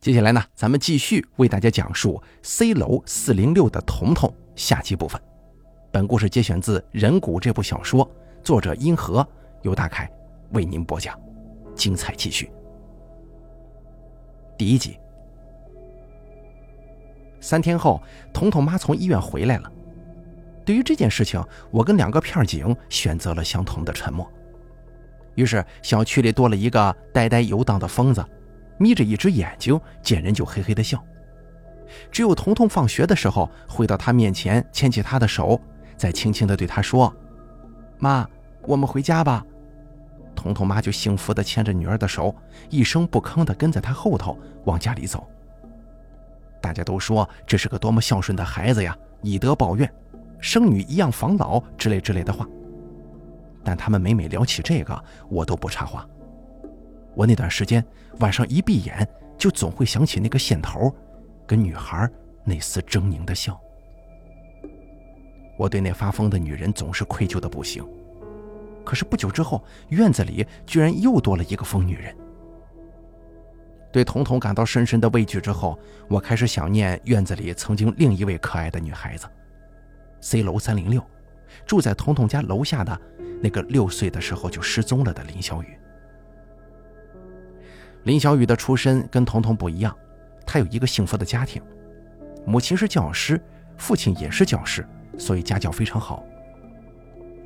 接下来呢，咱们继续为大家讲述 C 楼四零六的彤彤下集部分。本故事节选自《人骨》这部小说，作者殷和，由大凯为您播讲，精彩继续。第一集，三天后，彤彤妈从医院回来了。对于这件事情，我跟两个片警选择了相同的沉默。于是，小区里多了一个呆呆游荡的疯子。眯着一只眼睛，见人就嘿嘿的笑。只有彤彤放学的时候，会到他面前牵起他的手，再轻轻地对他说：“妈，我们回家吧。”彤彤妈就幸福地牵着女儿的手，一声不吭地跟在她后头往家里走。大家都说这是个多么孝顺的孩子呀，以德报怨，生女一样防老之类之类的话。但他们每每聊起这个，我都不插话。我那段时间晚上一闭眼，就总会想起那个线头，跟女孩那丝狰狞的笑。我对那发疯的女人总是愧疚的不行。可是不久之后，院子里居然又多了一个疯女人。对彤彤感到深深的畏惧之后，我开始想念院子里曾经另一位可爱的女孩子，C 楼三零六，住在彤彤家楼下的那个六岁的时候就失踪了的林小雨。林小雨的出身跟彤彤不一样，她有一个幸福的家庭，母亲是教师，父亲也是教师，所以家教非常好。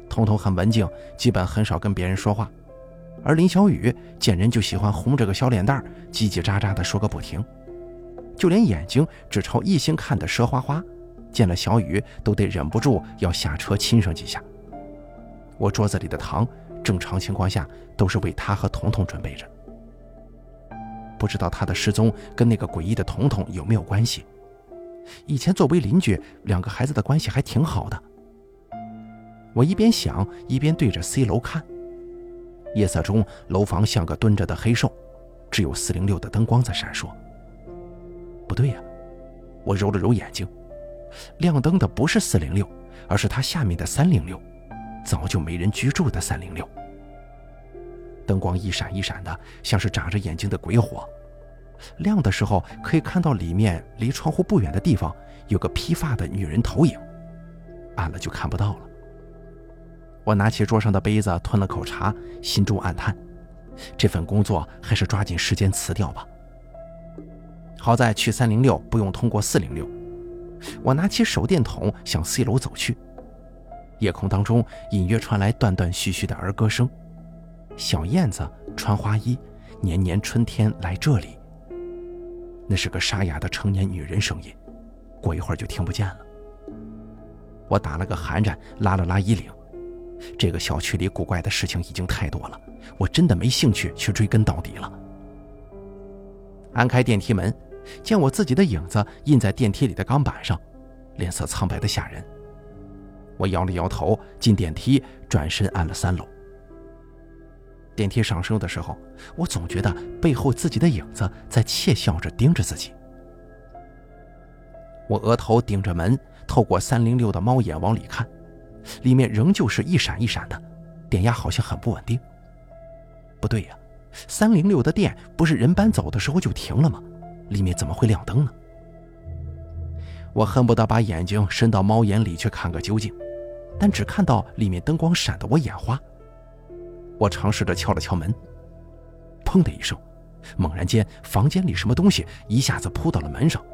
彤彤很文静，基本很少跟别人说话，而林小雨见人就喜欢红着个小脸蛋，叽叽喳喳的说个不停，就连眼睛只朝异性看的佘花花，见了小雨都得忍不住要下车亲上几下。我桌子里的糖，正常情况下都是为他和彤彤准备着。不知道他的失踪跟那个诡异的彤彤有没有关系？以前作为邻居，两个孩子的关系还挺好的。我一边想，一边对着 C 楼看。夜色中，楼房像个蹲着的黑兽，只有406的灯光在闪烁。不对呀，我揉了揉眼睛，亮灯的不是406，而是它下面的306，早就没人居住的306。灯光一闪一闪的，像是眨着眼睛的鬼火。亮的时候可以看到里面离窗户不远的地方有个披发的女人投影，暗了就看不到了。我拿起桌上的杯子吞了口茶，心中暗叹：这份工作还是抓紧时间辞掉吧。好在去三零六不用通过四零六。我拿起手电筒向 C 楼走去，夜空当中隐约传来断断续续的儿歌声。小燕子穿花衣，年年春天来这里。那是个沙哑的成年女人声音，过一会儿就听不见了。我打了个寒颤，拉了拉衣领。这个小区里古怪的事情已经太多了，我真的没兴趣去追根到底了。按开电梯门，见我自己的影子印在电梯里的钢板上，脸色苍白的吓人。我摇了摇头，进电梯，转身按了三楼。电梯上升的时候，我总觉得背后自己的影子在窃笑着盯着自己。我额头顶着门，透过三零六的猫眼往里看，里面仍旧是一闪一闪的，电压好像很不稳定。不对呀，三零六的电不是人搬走的时候就停了吗？里面怎么会亮灯呢？我恨不得把眼睛伸到猫眼里去看个究竟，但只看到里面灯光闪得我眼花。我尝试着敲了敲门，砰的一声，猛然间，房间里什么东西一下子扑到了门上。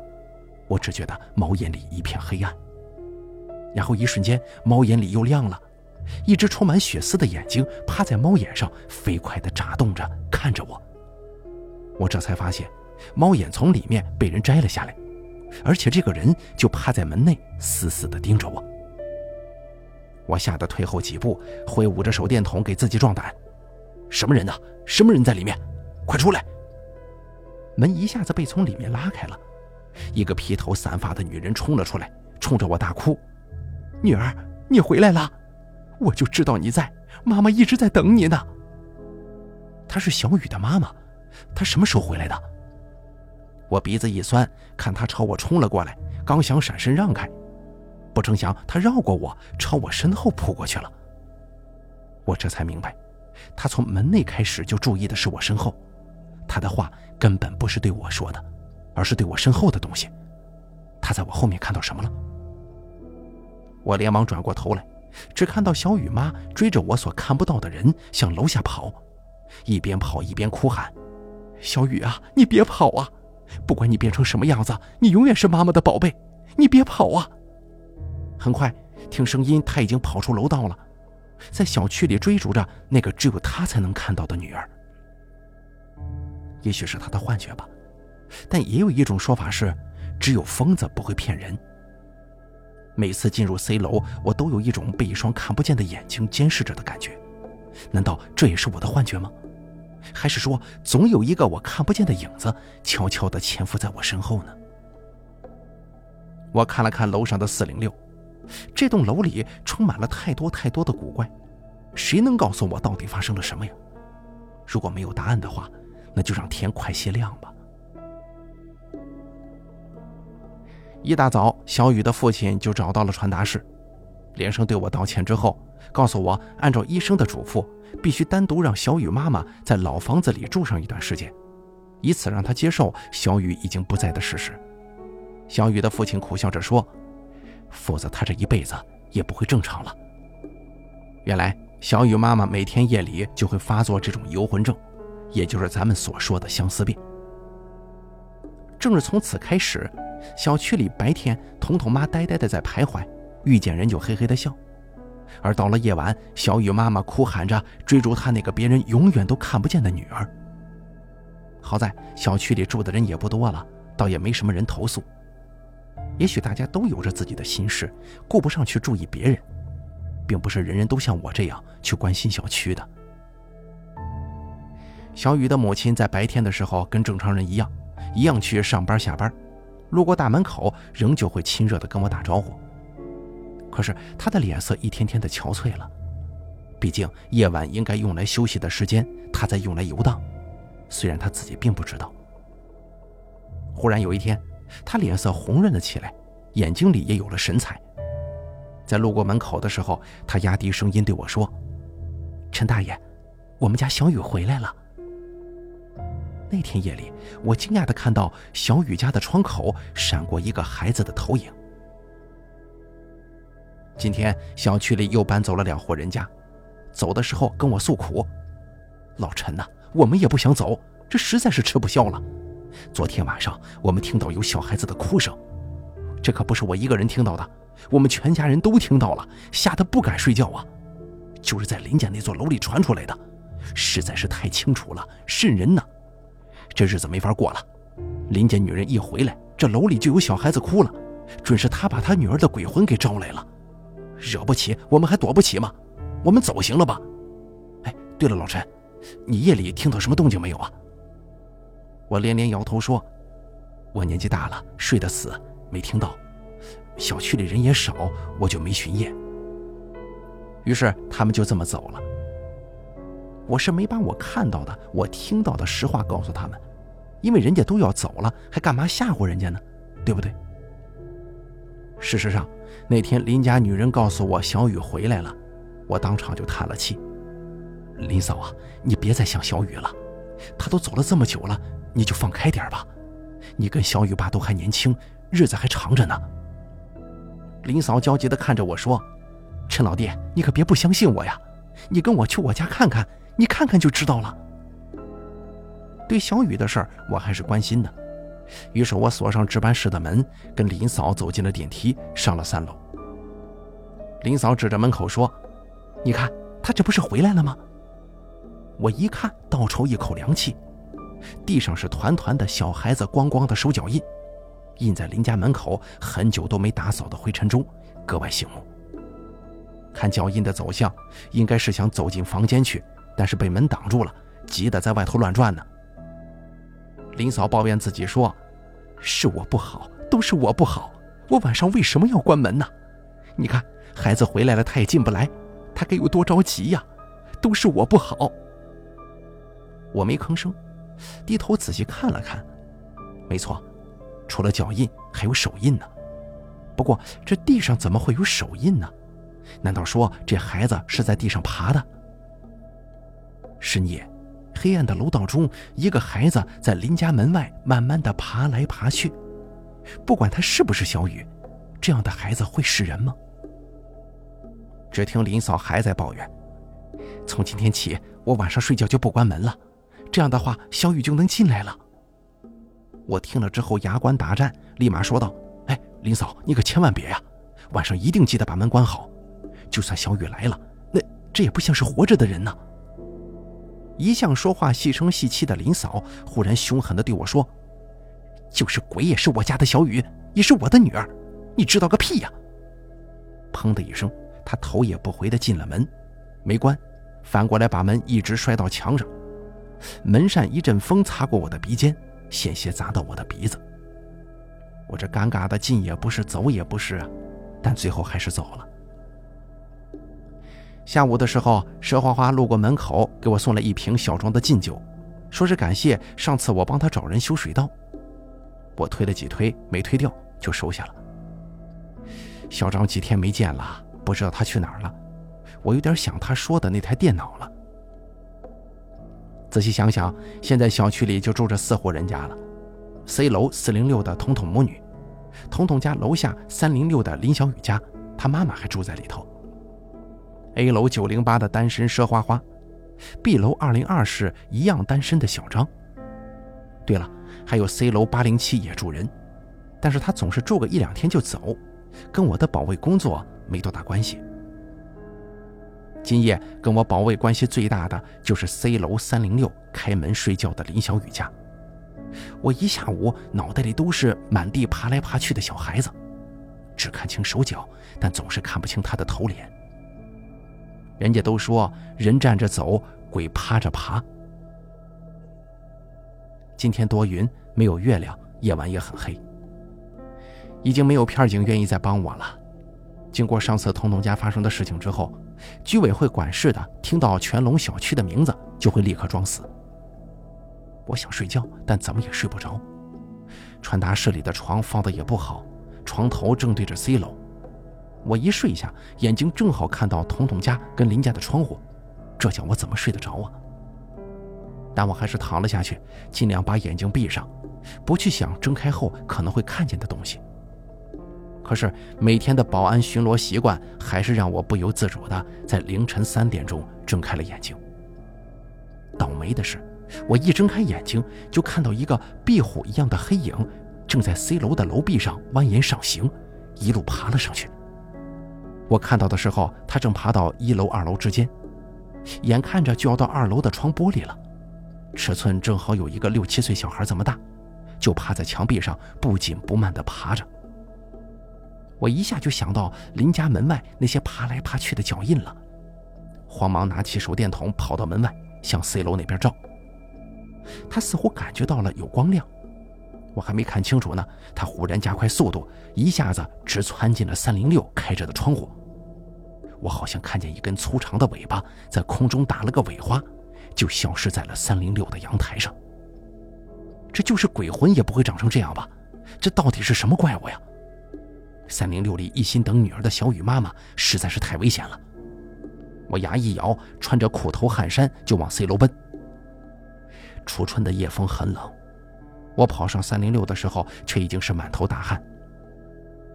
我只觉得猫眼里一片黑暗，然后一瞬间，猫眼里又亮了，一只充满血丝的眼睛趴在猫眼上，飞快地眨动着看着我。我这才发现，猫眼从里面被人摘了下来，而且这个人就趴在门内，死死地盯着我。我吓得退后几步，挥舞着手电筒给自己壮胆。什么人呢？什么人在里面？快出来！门一下子被从里面拉开了，一个披头散发的女人冲了出来，冲着我大哭：“女儿，你回来了！我就知道你在，妈妈一直在等你呢。”她是小雨的妈妈，她什么时候回来的？我鼻子一酸，看她朝我冲了过来，刚想闪身让开。不成想，她绕过我，朝我身后扑过去了。我这才明白，他从门内开始就注意的是我身后，他的话根本不是对我说的，而是对我身后的东西。他在我后面看到什么了？我连忙转过头来，只看到小雨妈追着我所看不到的人向楼下跑，一边跑一边哭喊：“小雨啊，你别跑啊！不管你变成什么样子，你永远是妈妈的宝贝，你别跑啊！”很快，听声音，他已经跑出楼道了，在小区里追逐着那个只有他才能看到的女儿。也许是他的幻觉吧，但也有一种说法是，只有疯子不会骗人。每次进入 C 楼，我都有一种被一双看不见的眼睛监视着的感觉。难道这也是我的幻觉吗？还是说，总有一个我看不见的影子悄悄地潜伏在我身后呢？我看了看楼上的四零六，这栋楼里充满了太多太多的古怪，谁能告诉我到底发生了什么呀？如果没有答案的话，那就让天快些亮吧。一大早，小雨的父亲就找到了传达室，连声对我道歉之后，告诉我按照医生的嘱咐，必须单独让小雨妈妈在老房子里住上一段时间，以此让她接受小雨已经不在的事实。小雨的父亲苦笑着说：“否则她这一辈子也不会正常了。”原来，小雨妈妈每天夜里就会发作这种游魂症，也就是咱们所说的相思病。正是从此开始。小区里白天，彤彤妈呆呆的在徘徊，遇见人就嘿嘿的笑；而到了夜晚，小雨妈妈哭喊着追逐她那个别人永远都看不见的女儿。好在小区里住的人也不多了，倒也没什么人投诉。也许大家都有着自己的心事，顾不上去注意别人，并不是人人都像我这样去关心小区的。小雨的母亲在白天的时候跟正常人一样，一样去上班下班。路过大门口，仍旧会亲热地跟我打招呼。可是她的脸色一天天的憔悴了，毕竟夜晚应该用来休息的时间，她在用来游荡。虽然她自己并不知道。忽然有一天，他脸色红润了起来，眼睛里也有了神采。在路过门口的时候，他压低声音对我说：“陈大爷，我们家小雨回来了。”那天夜里，我惊讶地看到小雨家的窗口闪过一个孩子的投影。今天小区里又搬走了两户人家，走的时候跟我诉苦：“老陈呐，我们也不想走，这实在是吃不消了。昨天晚上我们听到有小孩子的哭声，这可不是我一个人听到的，我们全家人都听到了，吓得不敢睡觉啊！就是在林家那座楼里传出来的，实在是太清楚了，瘆人呢。”这日子没法过了，林家女人一回来，这楼里就有小孩子哭了，准是他把他女儿的鬼魂给招来了，惹不起，我们还躲不起吗？我们走行了吧？哎，对了，老陈，你夜里听到什么动静没有啊？我连连摇头说：“我年纪大了，睡得死，没听到。小区里人也少，我就没巡夜。”于是他们就这么走了。我是没把我看到的、我听到的实话告诉他们，因为人家都要走了，还干嘛吓唬人家呢？对不对？事实上，那天林家女人告诉我小雨回来了，我当场就叹了气。林嫂啊，你别再想小雨了，她都走了这么久了，你就放开点吧。你跟小雨爸都还年轻，日子还长着呢。林嫂焦急地看着我说：“陈老弟，你可别不相信我呀，你跟我去我家看看。”你看看就知道了。对小雨的事儿，我还是关心的。于是我锁上值班室的门，跟林嫂走进了电梯，上了三楼。林嫂指着门口说：“你看，他这不是回来了吗？”我一看，倒抽一口凉气。地上是团团的小孩子光光的手脚印，印在林家门口很久都没打扫的灰尘中，格外醒目。看脚印的走向，应该是想走进房间去。但是被门挡住了，急得在外头乱转呢。林嫂抱怨自己说：“是我不好，都是我不好。我晚上为什么要关门呢？你看孩子回来了，他也进不来，他该有多着急呀！都是我不好。”我没吭声，低头仔细看了看，没错，除了脚印还有手印呢。不过这地上怎么会有手印呢？难道说这孩子是在地上爬的？深夜，黑暗的楼道中，一个孩子在林家门外慢慢的爬来爬去。不管他是不是小雨，这样的孩子会是人吗？只听林嫂还在抱怨：“从今天起，我晚上睡觉就不关门了，这样的话，小雨就能进来了。”我听了之后牙关打颤，立马说道：“哎，林嫂，你可千万别呀，晚上一定记得把门关好。就算小雨来了，那这也不像是活着的人呢。”一向说话细声细气的林嫂忽然凶狠地对我说：“就是鬼也是我家的小雨，也是我的女儿，你知道个屁呀！”砰的一声。她头也不回地进了门，没关，反过来把门一直摔到墙上。门扇一阵风擦过我的鼻尖，险些砸到我的鼻子。我这尴尬的进也不是，走也不是，但最后还是走了。下午的时候，佘花花路过门口，给我送了一瓶小庄的劲酒，说是感谢上次我帮他找人修水道。我推了几推，没推掉，就收下了。小张几天没见了。不知道他去哪儿了，我有点想他说的那台电脑了。仔细想想，现在小区里就住着四户人家了：C 楼四零六的彤彤母女，彤彤家楼下三零六的林小雨家，她妈妈还住在里头；A 楼九零八的单身佘花花，B 楼二零二室一样单身的小张。对了，还有 C 楼八零七也住人，但是他总是住个一两天就走，跟我的保卫工作。没多大关系。今夜跟我保卫关系最大的就是 C 楼三零六开门睡觉的林小雨家。我一下午脑袋里都是满地爬来爬去的小孩子，只看清手脚，但总是看不清他的头脸。人家都说人站着走，鬼趴着爬。今天多云，没有月亮，夜晚也很黑。已经没有片警愿意再帮我了。经过上次彤彤家发生的事情之后，居委会管事的听到全龙小区的名字就会立刻装死。我想睡觉，但怎么也睡不着。传达室里的床放的也不好，床头正对着 C 楼。我一睡下，眼睛正好看到彤彤家跟林家的窗户，这叫我怎么睡得着啊？但我还是躺了下去，尽量把眼睛闭上，不去想睁开后可能会看见的东西。可是每天的保安巡逻习惯，还是让我不由自主的在凌晨三点钟睁开了眼睛。倒霉的是，我一睁开眼睛，就看到一个壁虎一样的黑影，正在 C 楼的楼壁上蜿蜒上行，一路爬了上去。我看到的时候，他正爬到一楼、二楼之间，眼看着就要到二楼的窗玻璃了，尺寸正好有一个六七岁小孩这么大，就趴在墙壁上，不紧不慢地爬着。我一下就想到林家门外那些爬来爬去的脚印了，慌忙拿起手电筒跑到门外，向 C 楼那边照。他似乎感觉到了有光亮，我还没看清楚呢，他忽然加快速度，一下子直窜进了306开着的窗户。我好像看见一根粗长的尾巴在空中打了个尾花，就消失在了306的阳台上。这就是鬼魂也不会长成这样吧？这到底是什么怪物呀？三零六里一心等女儿的小雨妈妈实在是太危险了，我牙一咬，穿着裤头汗衫就往 C 楼奔。初春的夜风很冷，我跑上三零六的时候，却已经是满头大汗。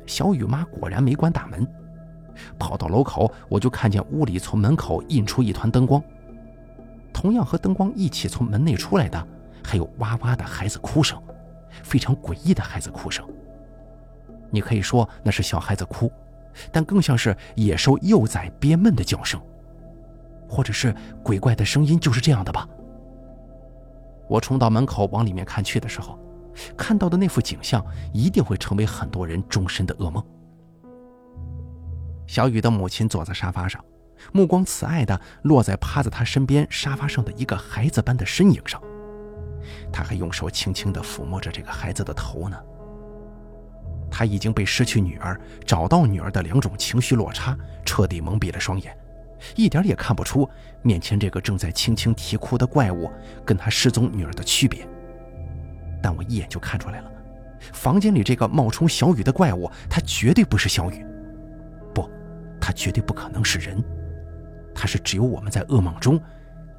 小雨妈果然没关大门，跑到楼口，我就看见屋里从门口映出一团灯光，同样和灯光一起从门内出来的，还有哇哇的孩子哭声，非常诡异的孩子哭声。你可以说那是小孩子哭，但更像是野兽幼崽憋闷的叫声，或者是鬼怪的声音，就是这样的吧。我冲到门口往里面看去的时候，看到的那幅景象一定会成为很多人终身的噩梦。小雨的母亲坐在沙发上，目光慈爱的落在趴在她身边沙发上的一个孩子般的身影上，她还用手轻轻的抚摸着这个孩子的头呢。他已经被失去女儿、找到女儿的两种情绪落差彻底蒙蔽了双眼，一点也看不出面前这个正在轻轻啼哭的怪物跟他失踪女儿的区别。但我一眼就看出来了，房间里这个冒充小雨的怪物，他绝对不是小雨，不，他绝对不可能是人，他是只有我们在噩梦中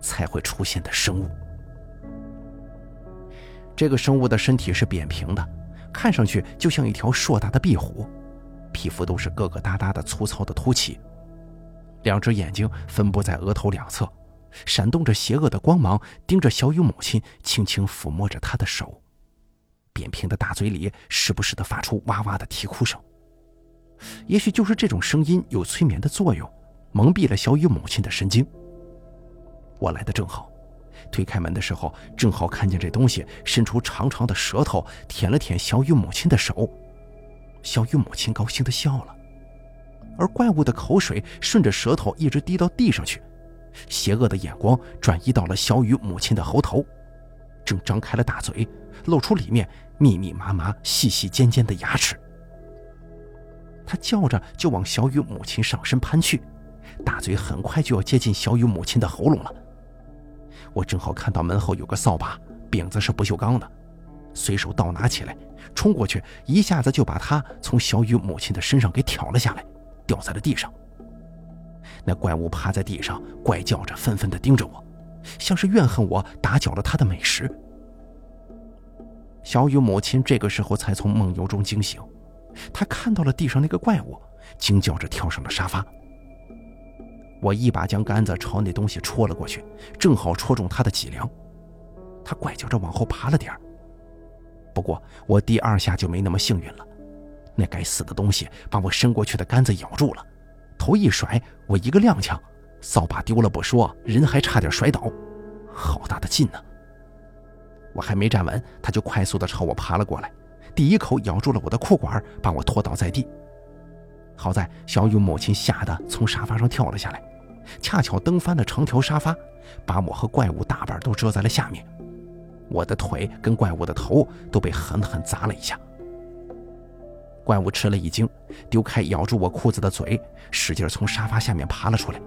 才会出现的生物。这个生物的身体是扁平的，看上去就像一条硕大的壁虎，皮肤都是疙疙瘩瘩的粗糙的凸起，两只眼睛分布在额头两侧，闪动着邪恶的光芒，盯着小雨母亲，轻轻抚摸着她的手。扁平的大嘴里时不时的发出哇哇的啼哭声。也许就是这种声音有催眠的作用，蒙蔽了小雨母亲的神经。我来的正好。推开门的时候，正好看见这东西伸出长长的舌头舔了舔小雨母亲的手，小雨母亲高兴地笑了，而怪物的口水顺着舌头一直滴到地上去，邪恶的眼光转移到了小雨母亲的喉头，正张开了大嘴，露出里面密密麻麻、细细尖尖的牙齿。他叫着就往小雨母亲上身攀去，大嘴很快就要接近小雨母亲的喉咙了。我正好看到门后有个扫把，柄子是不锈钢的，随手倒拿起来，冲过去，一下子就把它从小雨母亲的身上给挑了下来，掉在了地上。那怪物趴在地上，怪叫着，愤愤地盯着我，像是怨恨我打搅了他的美食。小雨母亲这个时候才从梦游中惊醒，她看到了地上那个怪物，惊叫着跳上了沙发。我一把将杆子朝那东西戳了过去，正好戳中他的脊梁，他怪叫着往后爬了点不过我第二下就没那么幸运了，那该死的东西把我伸过去的杆子咬住了，头一甩，我一个踉跄，扫把丢了不说，人还差点摔倒，好大的劲呢！我还没站稳，他就快速的朝我爬了过来，第一口咬住了我的裤管，把我拖倒在地。好在小雨母亲吓得从沙发上跳了下来，恰巧蹬翻了长条沙发，把我和怪物大半都遮在了下面。我的腿跟怪物的头都被狠狠砸了一下。怪物吃了一惊，丢开咬住我裤子的嘴，使劲从沙发下面爬了出来。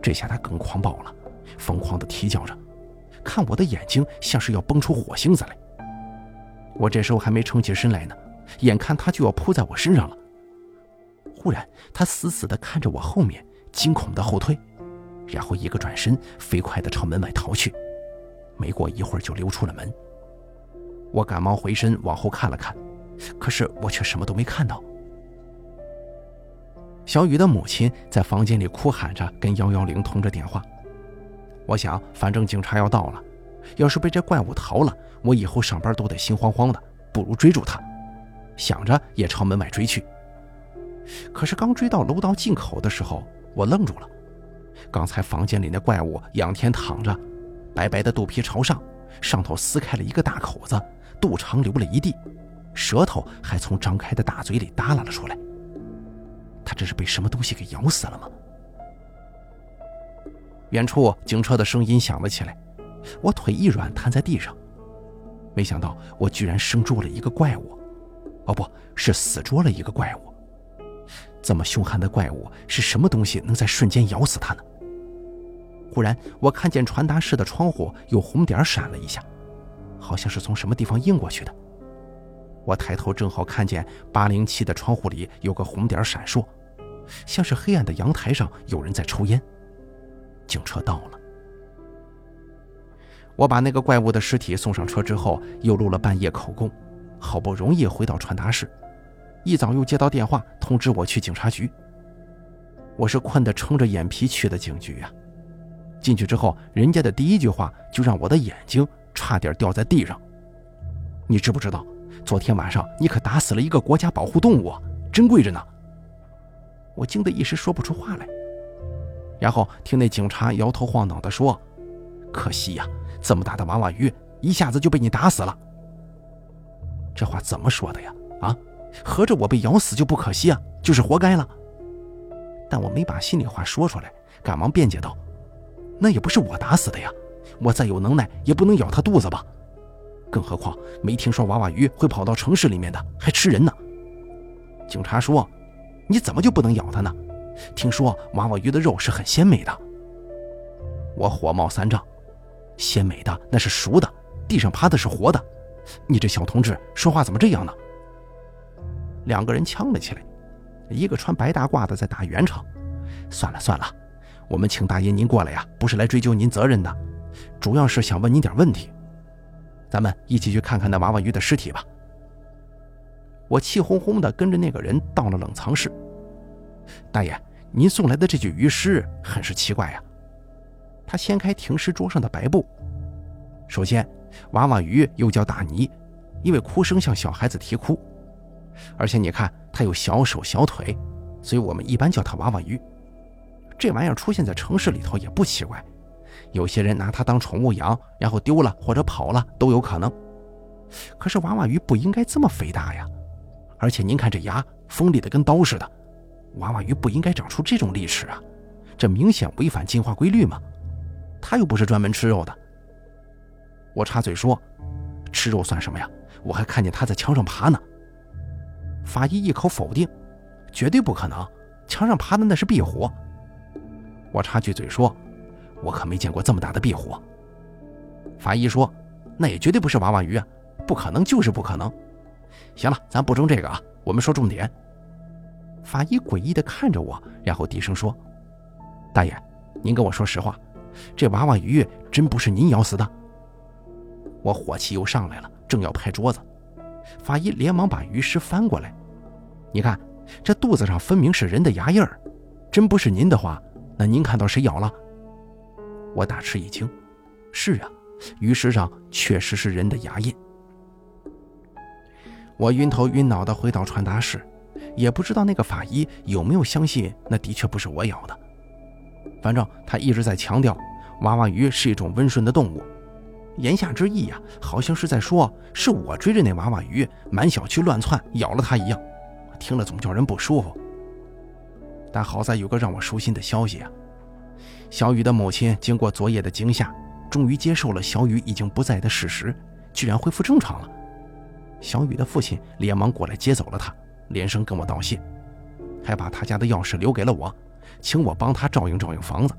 这下他更狂暴了，疯狂地啼叫着，看我的眼睛像是要崩出火星子来。我这时候还没撑起身来呢，眼看他就要扑在我身上了。忽然，他死死地看着我后面，惊恐地后退，然后一个转身，飞快地朝门外逃去。没过一会儿，就溜出了门。我赶忙回身往后看了看，可是我却什么都没看到。小雨的母亲在房间里哭喊着，跟幺幺零通着电话。我想，反正警察要到了，要是被这怪物逃了，我以后上班都得心慌慌的，不如追住他。想着，也朝门外追去。可是刚追到楼道进口的时候，我愣住了。刚才房间里那怪物仰天躺着，白白的肚皮朝上，上头撕开了一个大口子，肚肠流了一地，舌头还从张开的大嘴里耷拉了出来。他这是被什么东西给咬死了吗？远处警车的声音响了起来，我腿一软，瘫在地上。没想到我居然生捉了一个怪物，哦，不是死捉了一个怪物。这么凶悍的怪物是什么东西能在瞬间咬死他呢？忽然，我看见传达室的窗户有红点闪了一下，好像是从什么地方映过去的。我抬头正好看见八零七的窗户里有个红点闪烁，像是黑暗的阳台上有人在抽烟。警车到了，我把那个怪物的尸体送上车之后，又录了半夜口供，好不容易回到传达室。一早又接到电话通知我去警察局，我是困得撑着眼皮去的警局呀。进去之后，人家的第一句话就让我的眼睛差点掉在地上。你知不知道，昨天晚上你可打死了一个国家保护动物，珍贵着呢。我惊得一时说不出话来，然后听那警察摇头晃脑地说：“可惜呀，这么大的娃娃鱼一下子就被你打死了。”这话怎么说的呀？啊？合着我被咬死就不可惜啊，就是活该了。但我没把心里话说出来，赶忙辩解道：“那也不是我打死的呀，我再有能耐也不能咬他肚子吧？更何况没听说娃娃鱼会跑到城市里面的，还吃人呢。”警察说：“你怎么就不能咬它呢？听说娃娃鱼的肉是很鲜美的。”我火冒三丈：“鲜美的那是熟的，地上趴的是活的。你这小同志说话怎么这样呢？”两个人呛了起来，一个穿白大褂的在打圆场。算了算了，我们请大爷您过来呀，不是来追究您责任的，主要是想问您点问题。咱们一起去看看那娃娃鱼的尸体吧。我气哄哄地跟着那个人到了冷藏室。大爷，您送来的这具鱼尸很是奇怪呀。他掀开停尸桌上的白布。首先，娃娃鱼又叫大泥，因为哭声像小孩子啼哭，而且你看它有小手小腿，所以我们一般叫它娃娃鱼。这玩意儿出现在城市里头也不奇怪，有些人拿它当宠物养，然后丢了或者跑了都有可能。可是娃娃鱼不应该这么肥大呀，而且您看这牙锋利的跟刀似的，娃娃鱼不应该长出这种利齿啊，这明显违反进化规律嘛。它又不是专门吃肉的。我插嘴说：“吃肉算什么呀？我还看见它在墙上爬呢。”法医一口否定：“绝对不可能，墙上爬的那是壁虎。”我插句嘴说：“我可没见过这么大的壁虎。”法医说：“那也绝对不是娃娃鱼啊，不可能就是不可能。”行了，咱不争这个啊，我们说重点。法医诡异地看着我，然后低声说：“大爷，您跟我说实话，这娃娃鱼真不是您咬死的？”我火气又上来了，正要拍桌子，法医连忙把鱼尸翻过来。你看，这肚子上分明是人的牙印儿，真不是您的话，那您看到谁咬了？我大吃一惊，是啊，鱼尸上确实是人的牙印。我晕头晕脑的回到传达室，也不知道那个法医有没有相信那的确不是我咬的。反正他一直在强调，娃娃鱼是一种温顺的动物。言下之意呀，好像是在说是我追着那娃娃鱼满小区乱窜，咬了它一样，听了总叫人不舒服。但好在有个让我舒心的消息啊，小雨的母亲经过昨夜的惊吓，终于接受了小雨已经不在的事实，居然恢复正常了。小雨的父亲连忙过来接走了他，连声跟我道谢，还把他家的钥匙留给了我，请我帮他照应照应房子。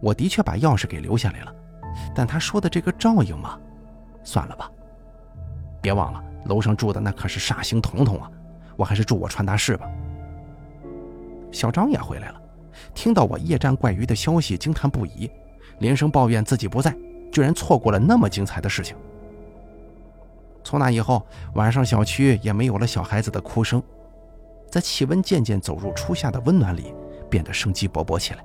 我的确把钥匙给留下来了。但他说的这个照应嘛，算了吧。别忘了，楼上住的那可是煞星彤彤啊！我还是住我传达室吧。小张也回来了，听到我夜战怪鱼的消息，惊叹不已，连声抱怨自己不在，居然错过了那么精彩的事情。从那以后，晚上小区也没有了小孩子的哭声，在气温渐渐走入初夏的温暖里，变得生机勃勃起来。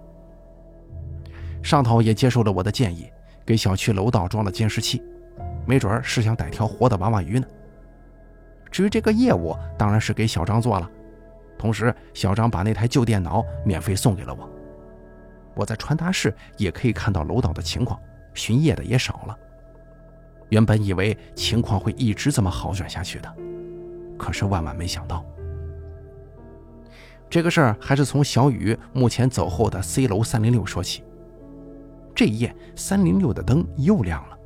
上头也接受了我的建议。给小区楼道装了监视器，没准是想逮条活的娃娃鱼呢。至于这个业务，当然是给小张做了。同时，小张把那台旧电脑免费送给了我。我在传达室也可以看到楼道的情况，巡夜的也少了。原本以为情况会一直这么好转下去的，可是万万没想到。这个事儿还是从小雨目前走后的 C 楼三零六说起。这一夜，三零六的灯又亮了。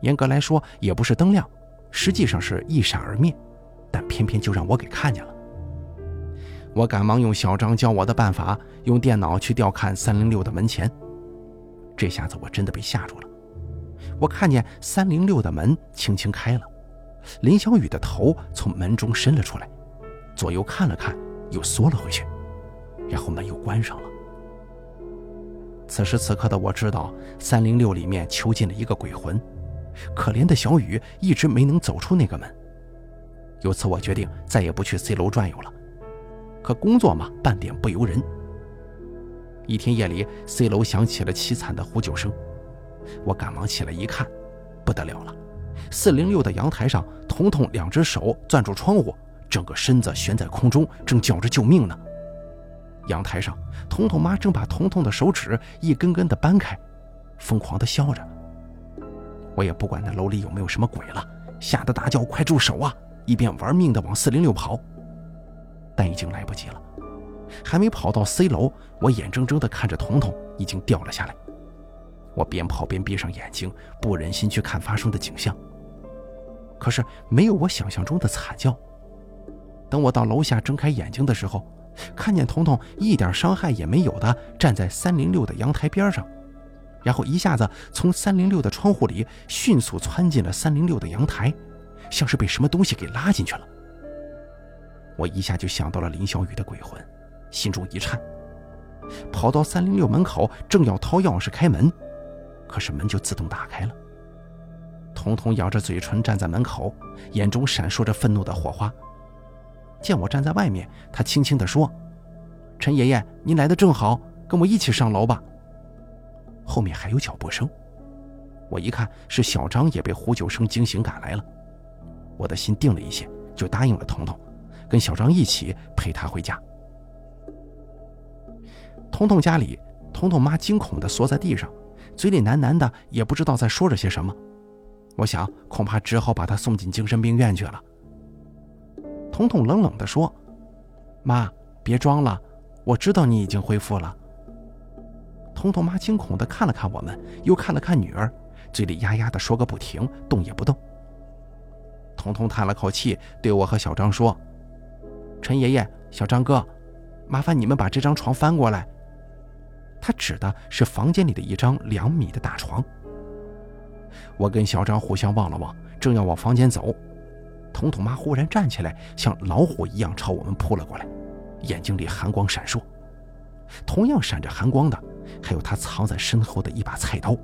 严格来说，也不是灯亮，实际上是一闪而灭，但偏偏就让我给看见了。我赶忙用小张教我的办法，用电脑去调看三零六的门前。这下子我真的被吓住了。我看见三零六的门轻轻开了，林小雨的头从门中伸了出来，左右看了看，又缩了回去，然后门又关上了。此时此刻的我知道，三零六里面囚禁了一个鬼魂，可怜的小雨一直没能走出那个门。由此，我决定再也不去 C 楼转悠了。可工作嘛，半点不由人。一天夜里，C 楼响起了凄惨的呼救声，我赶忙起来一看，不得了了！四零六的阳台上，彤彤两只手攥住窗户，整个身子悬在空中，正叫着救命呢。阳台上，彤彤妈正把彤彤的手指一根根的掰开，疯狂的笑着。我也不管那楼里有没有什么鬼了，吓得大叫：“快住手啊！”一边玩命的往四零六跑，但已经来不及了。还没跑到 C 楼，我眼睁睁的看着彤彤已经掉了下来。我边跑边闭上眼睛，不忍心去看发生的景象。可是没有我想象中的惨叫。等我到楼下睁开眼睛的时候，看见彤彤一点伤害也没有的站在三零六的阳台边上，然后一下子从三零六的窗户里迅速窜进了三零六的阳台，像是被什么东西给拉进去了。我一下就想到了林小雨的鬼魂，心中一颤，跑到三零六门口，正要掏钥匙开门，可是门就自动打开了。彤彤咬着嘴唇站在门口，眼中闪烁着愤怒的火花。见我站在外面，他轻轻地说：“陈爷爷，您来的正好，跟我一起上楼吧。”后面还有脚步声，我一看是小张也被呼救声惊醒赶来了，我的心定了一些，就答应了彤彤，跟小张一起陪他回家。彤彤家里，彤彤妈惊恐地缩在地上，嘴里喃喃的，也不知道在说着些什么。我想，恐怕只好把她送进精神病院去了。彤彤冷冷地说：“妈，别装了，我知道你已经恢复了。”彤彤妈惊恐地看了看我们，又看了看女儿，嘴里呀呀地说个不停，动也不动。彤彤叹了口气，对我和小张说：“陈爷爷，小张哥，麻烦你们把这张床翻过来。”他指的是房间里的一张两米的大床。我跟小张互相望了望，正要往房间走，彤彤妈忽然站起来，像老虎一样朝我们扑了过来，眼睛里寒光闪烁。同样闪着寒光的，还有她藏在身后的一把菜刀。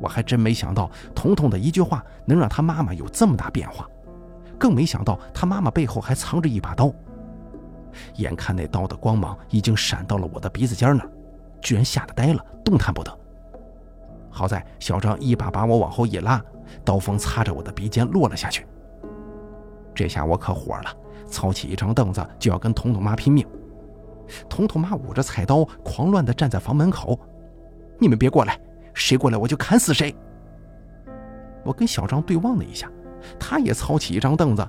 我还真没想到，彤彤的一句话能让她妈妈有这么大变化，更没想到她妈妈背后还藏着一把刀。眼看那刀的光芒已经闪到了我的鼻子尖那儿，居然吓得呆了，动弹不得。好在小张一把把我往后一拉，刀锋擦着我的鼻尖落了下去。这下我可火了，操起一张凳子就要跟彤彤妈拼命。彤彤妈捂着菜刀，狂乱地站在房门口：“你们别过来，谁过来我就砍死谁！”我跟小张对望了一下，他也操起一张凳子，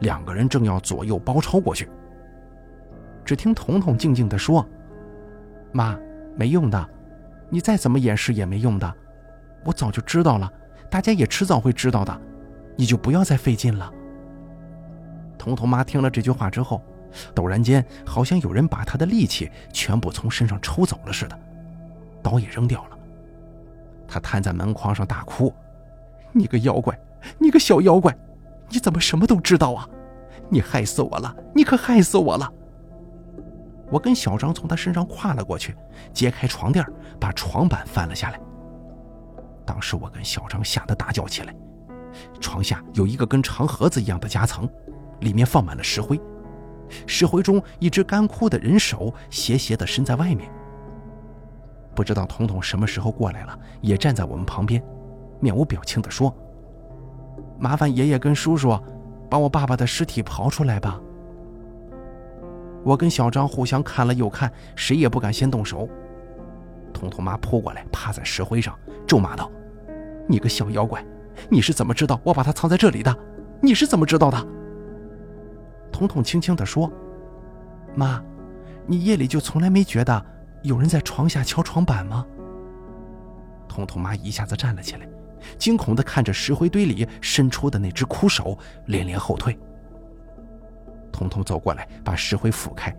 两个人正要左右包抄过去。只听彤彤静静地说：“妈，没用的，你再怎么掩饰也没用的。”我早就知道了，大家也迟早会知道的，你就不要再费劲了。彤彤妈听了这句话之后，陡然间好像有人把她的力气全部从身上抽走了似的，刀也扔掉了。她瘫在门框上大哭：“你个妖怪，你个小妖怪，你怎么什么都知道啊？你害死我了，你可害死我了！”我跟小张从她身上跨了过去，揭开床垫，把床板翻了下来。当时我跟小张吓得大叫起来，床下有一个跟长盒子一样的夹层，里面放满了石灰，石灰中一只干枯的人手斜斜地伸在外面。不知道彤彤什么时候过来了，也站在我们旁边，面无表情地说：“麻烦爷爷跟叔叔，把我爸爸的尸体刨出来吧。”我跟小张互相看了又看，谁也不敢先动手。彤彤妈扑过来，趴在石灰上，咒骂道：“你个小妖怪，你是怎么知道我把它藏在这里的？你是怎么知道的？”彤彤轻轻地说：“妈，你夜里就从来没觉得有人在床下敲床板吗？”彤彤妈一下子站了起来，惊恐地看着石灰堆里伸出的那只枯手，连连后退。彤彤走过来，把石灰抚开，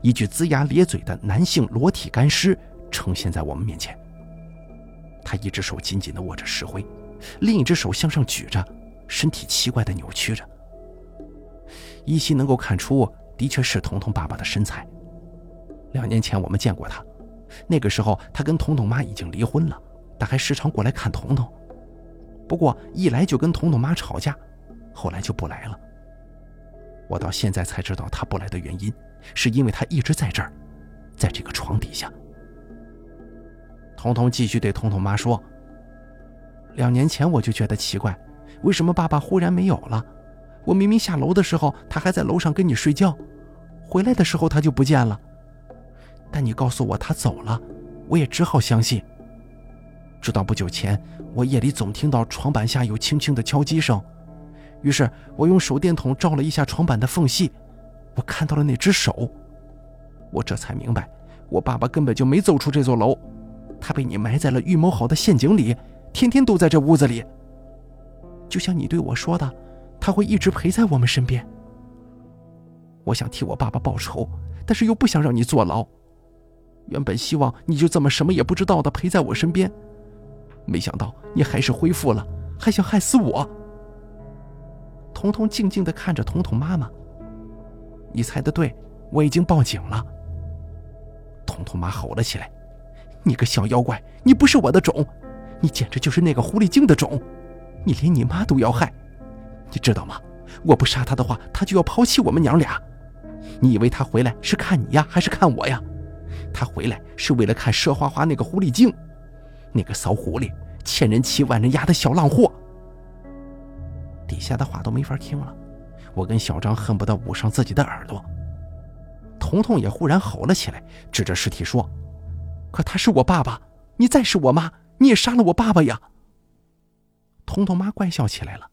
一具龇牙咧嘴的男性裸体干尸。呈现在我们面前，他一只手紧紧地握着石灰，另一只手向上举着，身体奇怪地扭曲着。依稀能够看出，的确是彤彤爸爸的身材。两年前我们见过他，那个时候他跟彤彤妈已经离婚了，但还时常过来看彤彤。不过一来就跟彤彤妈吵架，后来就不来了。我到现在才知道他不来的原因，是因为他一直在这儿，在这个床底下。彤彤继续对彤彤妈说：“两年前我就觉得奇怪，为什么爸爸忽然没有了？我明明下楼的时候他还在楼上跟你睡觉，回来的时候他就不见了。但你告诉我他走了，我也只好相信。直到不久前，我夜里总听到床板下有轻轻的敲击声，于是我用手电筒照了一下床板的缝隙，我看到了那只手。我这才明白，我爸爸根本就没走出这座楼。”他被你埋在了预谋好的陷阱里，天天都在这屋子里。就像你对我说的，他会一直陪在我们身边。我想替我爸爸报仇，但是又不想让你坐牢。原本希望你就这么什么也不知道的陪在我身边，没想到你还是恢复了，还想害死我。彤彤静静的看着彤彤妈妈。你猜的对，我已经报警了。彤彤妈吼了起来。你个小妖怪，你不是我的种，你简直就是那个狐狸精的种，你连你妈都要害，你知道吗？我不杀他的话，他就要抛弃我们娘俩。你以为他回来是看你呀，还是看我呀？他回来是为了看佘花花那个狐狸精，那个骚狐狸，千人欺万人压的小浪货。底下的话都没法听了，我跟小张恨不得捂上自己的耳朵。彤彤也忽然吼了起来，指着尸体说：“可他是我爸爸，你再是我妈，你也杀了我爸爸呀！”彤彤妈怪笑起来了：“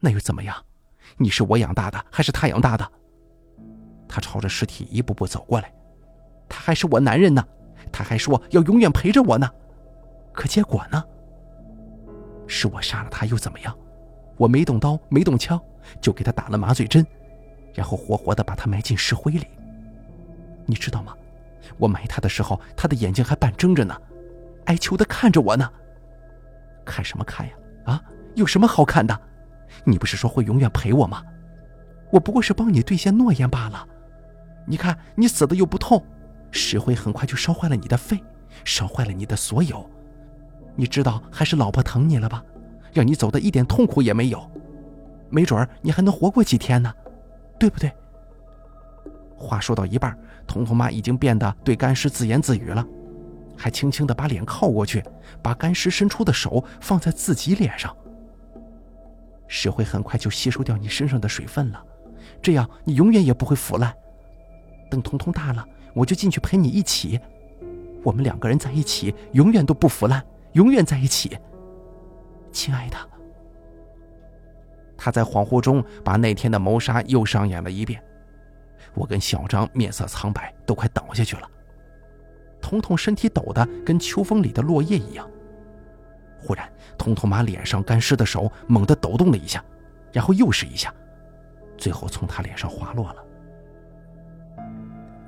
那又怎么样？你是我养大的，还是他养大的？”他朝着尸体一步步走过来，他还是我男人呢，他还说要永远陪着我呢，可结果呢？是我杀了他又怎么样？我没动刀，没动枪，就给他打了麻醉针，然后活活的把他埋进石灰里。你知道吗？我埋他的时候，他的眼睛还半睁着呢，哀求的看着我呢。看什么看呀？啊，有什么好看的？你不是说会永远陪我吗？我不过是帮你兑现诺言罢了。你看，你死的又不痛，石灰很快就烧坏了你的肺，烧坏了你的所有。你知道还是老婆疼你了吧？让你走的一点痛苦也没有，没准儿你还能活过几天呢，对不对？话说到一半，彤彤妈已经变得对干尸自言自语了，还轻轻地把脸靠过去，把干尸伸出的手放在自己脸上。石灰很快就吸收掉你身上的水分了，这样你永远也不会腐烂。等彤彤大了，我就进去陪你一起，我们两个人在一起，永远都不腐烂，永远在一起。亲爱的，他在恍惚中把那天的谋杀又上演了一遍。我跟小张面色苍白，都快倒下去了。彤彤身体抖得跟秋风里的落叶一样。忽然，彤彤妈脸上干尸的手猛地抖动了一下，然后又是一下，最后从她脸上滑落了。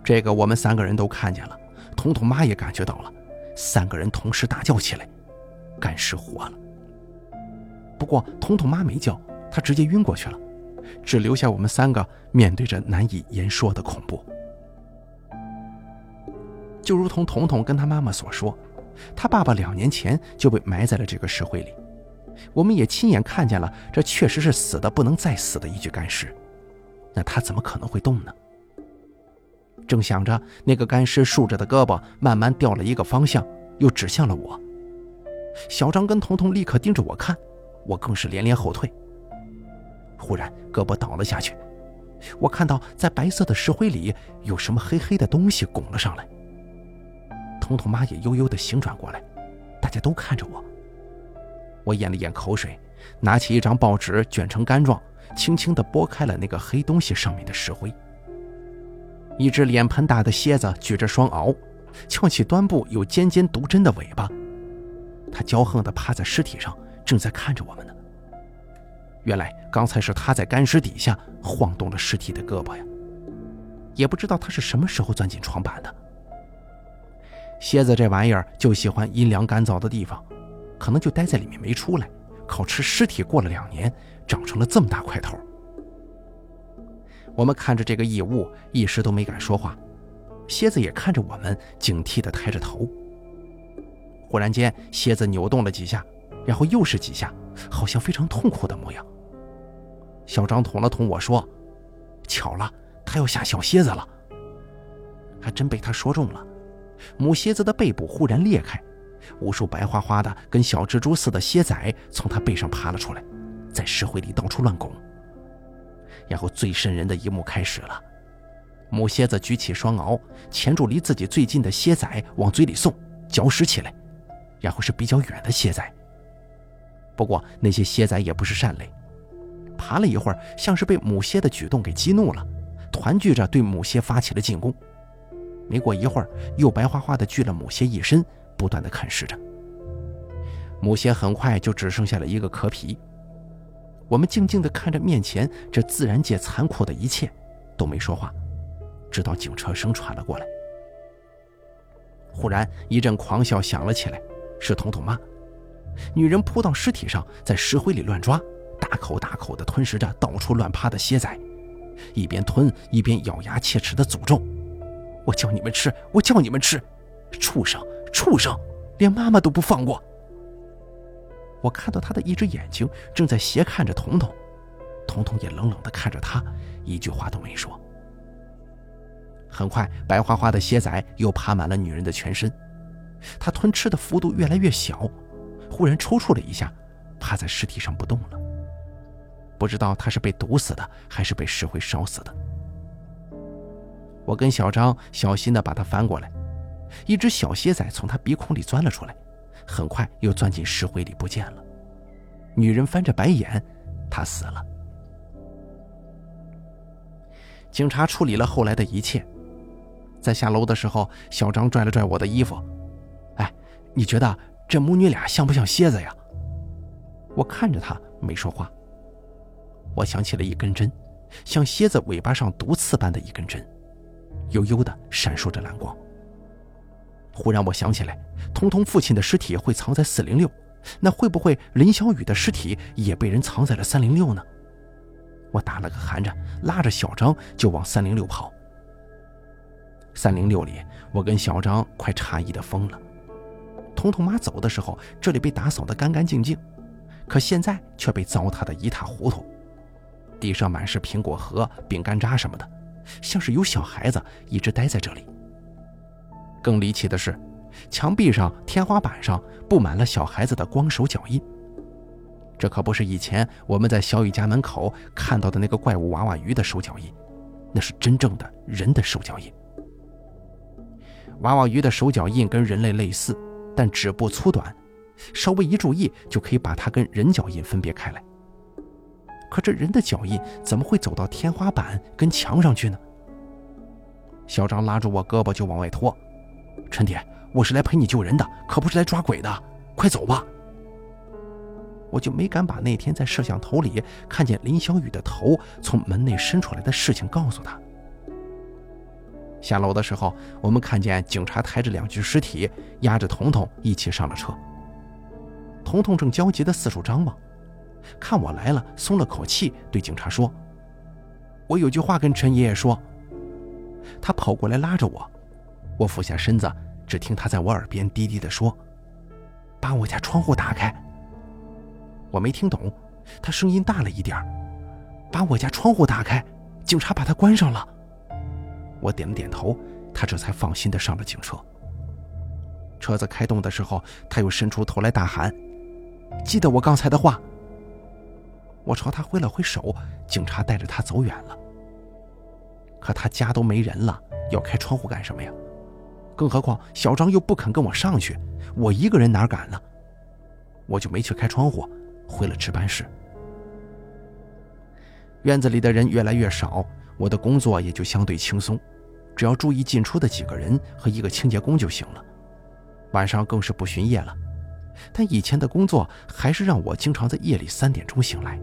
这个我们三个人都看见了，彤彤妈也感觉到了，三个人同时大叫起来：“干尸活了！”不过，彤彤妈没叫，她直接晕过去了，只留下我们三个面对着难以言说的恐怖。就如同彤彤跟她妈妈所说，她爸爸两年前就被埋在了这个石灰里，我们也亲眼看见了，这确实是死的不能再死的一具干尸。那他怎么可能会动呢？正想着，那个干尸竖着的胳膊慢慢掉了一个方向，又指向了我。小张跟彤彤立刻盯着我看。我更是连连后退。忽然，胳膊倒了下去，我看到在白色的石灰里有什么黑黑的东西拱了上来。彤彤妈也悠悠地醒转过来，大家都看着我。我咽了咽口水，拿起一张报纸卷成干状，轻轻地拨开了那个黑东西上面的石灰。一只脸盆大的蝎子举着双螯，翘起端部有尖尖毒针的尾巴，它骄横地趴在尸体上。正在看着我们呢。原来刚才是他在干尸底下晃动了尸体的胳膊呀，也不知道他是什么时候钻进床板的。蝎子这玩意儿就喜欢阴凉干燥的地方，可能就待在里面没出来，靠吃尸体过了两年，长成了这么大块头。我们看着这个异物，一时都没敢说话。蝎子也看着我们，警惕地抬着头。忽然间，蝎子扭动了几下。然后又是几下，好像非常痛苦的模样。小张捅了捅我说：“巧了，他要下小蝎子了。”还真被他说中了。母蝎子的背部忽然裂开，无数白花花的、跟小蜘蛛似的蝎仔从它背上爬了出来，在石灰里到处乱拱。然后最瘆人的一幕开始了：母蝎子举起双螯，钳住离自己最近的蝎仔往嘴里送，嚼食起来。然后是比较远的蝎仔。不过那些蝎仔也不是善类，爬了一会儿，像是被母蝎的举动给激怒了，团聚着对母蝎发起了进攻。没过一会儿，又白花花的聚了母蝎一身，不断的啃食着。母蝎很快就只剩下了一个壳皮。我们静静的看着面前这自然界残酷的一切，都没说话，直到警车声传了过来。忽然一阵狂笑响了起来，是彤彤妈。女人扑到尸体上，在石灰里乱抓，大口大口地吞食着到处乱趴的蝎仔，一边吞一边咬牙切齿地诅咒：“我叫你们吃，我叫你们吃，畜生，畜生，连妈妈都不放过！”我看到他的一只眼睛正在斜看着彤彤，彤彤也冷冷地看着他，一句话都没说。很快，白花花的蝎仔又爬满了女人的全身，她吞吃的幅度越来越小，忽然抽搐了一下，趴在尸体上不动了。不知道他是被毒死的，还是被石灰烧死的。我跟小张小心地把他翻过来，一只小蝎仔从他鼻孔里钻了出来，很快又钻进石灰里不见了。女人翻着白眼，他死了。警察处理了后来的一切。在下楼的时候，小张拽了拽我的衣服，“哎，你觉得这母女俩像不像蝎子呀？”我看着他没说话。我想起了一根针，像蝎子尾巴上毒刺般的一根针，悠悠的闪烁着蓝光。忽然我想起来，彤彤父亲的尸体会藏在四零六，那会不会林小雨的尸体也被人藏在了三零六呢？我打了个寒颤，拉着小张就往三零六跑。三零六里，我跟小张快诧异的疯了。彤彤妈走的时候，这里被打扫得干干净净，可现在却被糟蹋得一塌糊涂。地上满是苹果核、饼干渣什么的，像是有小孩子一直待在这里。更离奇的是，墙壁上、天花板上布满了小孩子的光手脚印。这可不是以前我们在小雨家门口看到的那个怪物娃娃鱼的手脚印，那是真正的人的手脚印。娃娃鱼的手脚印跟人类类似，但指部粗短，稍微一注意就可以把它跟人脚印分别开来。可这人的脚印怎么会走到天花板跟墙上去呢？小张拉住我胳膊就往外拖：“陈铁，我是来陪你救人的，可不是来抓鬼的，快走吧！”我就没敢把那天在摄像头里看见林小雨的头从门内伸出来的事情告诉他。下楼的时候，我们看见警察抬着两具尸体，押着彤彤一起上了车。彤彤正焦急地四处张望，看我来了，松了口气，对警察说：“我有句话跟陈爷爷说。”他跑过来拉着我，我俯下身子，只听他在我耳边低低地说：“把我家窗户打开。”我没听懂，他声音大了一点把我家窗户打开，警察把他关上了。”我点了点头，他这才放心的上了警车。车子开动的时候，他又伸出头来大喊：“记得我刚才的话。”我朝他挥了挥手，警察带着他走远了。可他家都没人了，要开窗户干什么呀？更何况小张又不肯跟我上去，我一个人哪敢呢？我就没去开窗户，回了值班室。院子里的人越来越少，我的工作也就相对轻松。只要注意进出的几个人和一个清洁工就行了。晚上更是不巡夜了，但以前的工作还是让我经常在夜里三点钟醒来。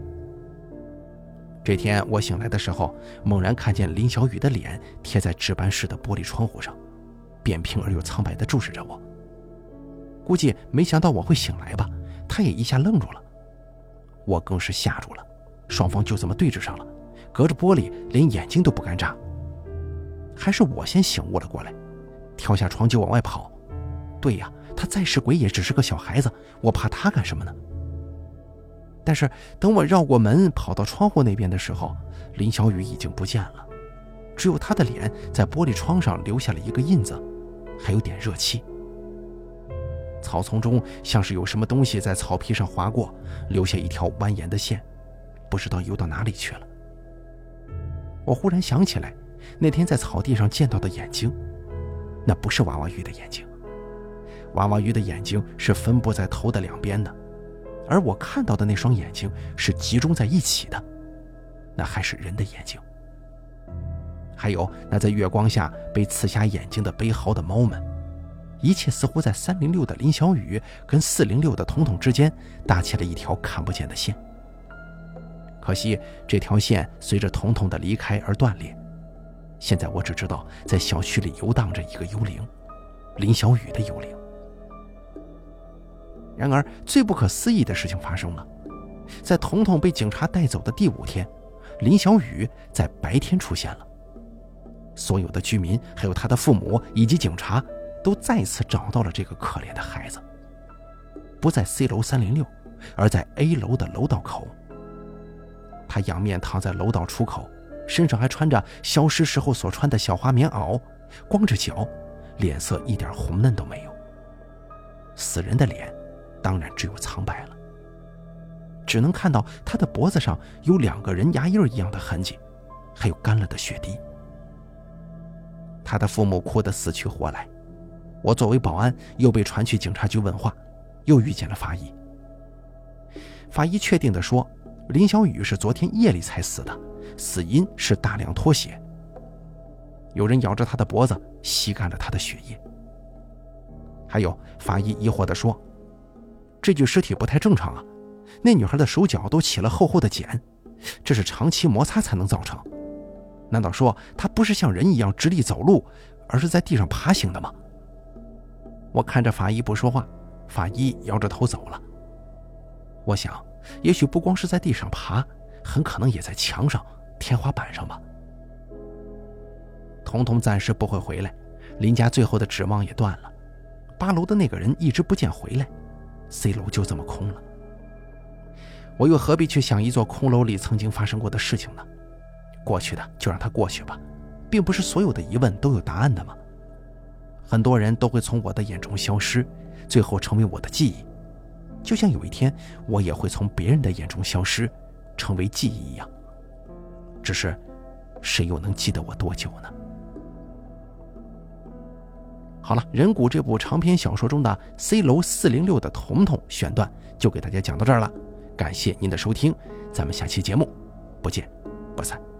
这天我醒来的时候，猛然看见林小雨的脸贴在值班室的玻璃窗户上，扁平而又苍白地注视着我。估计没想到我会醒来吧，他也一下愣住了。我更是吓住了，双方就这么对峙上了，隔着玻璃连眼睛都不敢眨。还是我先醒悟了过来，跳下床就往外跑。对呀，他再是鬼也只是个小孩子，我怕他干什么呢？但是等我绕过门跑到窗户那边的时候，林小雨已经不见了，只有他的脸在玻璃窗上留下了一个印子，还有点热气。草丛中像是有什么东西在草皮上划过，留下一条蜿蜒的线，不知道游到哪里去了。我忽然想起来。那天在草地上见到的眼睛，那不是娃娃鱼的眼睛。娃娃鱼的眼睛是分布在头的两边的，而我看到的那双眼睛是集中在一起的，那还是人的眼睛。还有那在月光下被刺瞎眼睛的悲嚎的猫们，一切似乎在三零六的林小雨跟四零六的彤彤之间搭起了一条看不见的线。可惜这条线随着彤彤的离开而断裂。现在我只知道，在小区里游荡着一个幽灵，林小雨的幽灵。然而，最不可思议的事情发生了，在彤彤被警察带走的第五天，林小雨在白天出现了。所有的居民，还有他的父母以及警察，都再次找到了这个可怜的孩子。不在 C 楼三零六，而在 A 楼的楼道口。他仰面躺在楼道出口，身上还穿着消失时候所穿的小花棉袄，光着脚，脸色一点红嫩都没有。死人的脸，当然只有苍白了，只能看到他的脖子上有两个人牙印一样的痕迹，还有干了的血滴。他的父母哭得死去活来，我作为保安又被传去警察局问话，又遇见了法医。法医确定地说。林小雨是昨天夜里才死的，死因是大量脱血。有人咬着他的脖子，吸干了他的血液。还有法医疑惑地说：“这具尸体不太正常啊，那女孩的手脚都起了厚厚的茧，这是长期摩擦才能造成。难道说她不是像人一样直立走路，而是在地上爬行的吗？”我看着法医不说话，法医摇着头走了。我想。也许不光是在地上爬，很可能也在墙上、天花板上吧。彤彤暂时不会回来，林家最后的指望也断了。八楼的那个人一直不见回来，C 楼就这么空了。我又何必去想一座空楼里曾经发生过的事情呢？过去的就让它过去吧，并不是所有的疑问都有答案的吗？很多人都会从我的眼中消失，最后成为我的记忆。就像有一天我也会从别人的眼中消失，成为记忆一样。只是，谁又能记得我多久呢？好了，人骨这部长篇小说中的 C 楼四零六的彤彤选段就给大家讲到这儿了，感谢您的收听，咱们下期节目不见不散。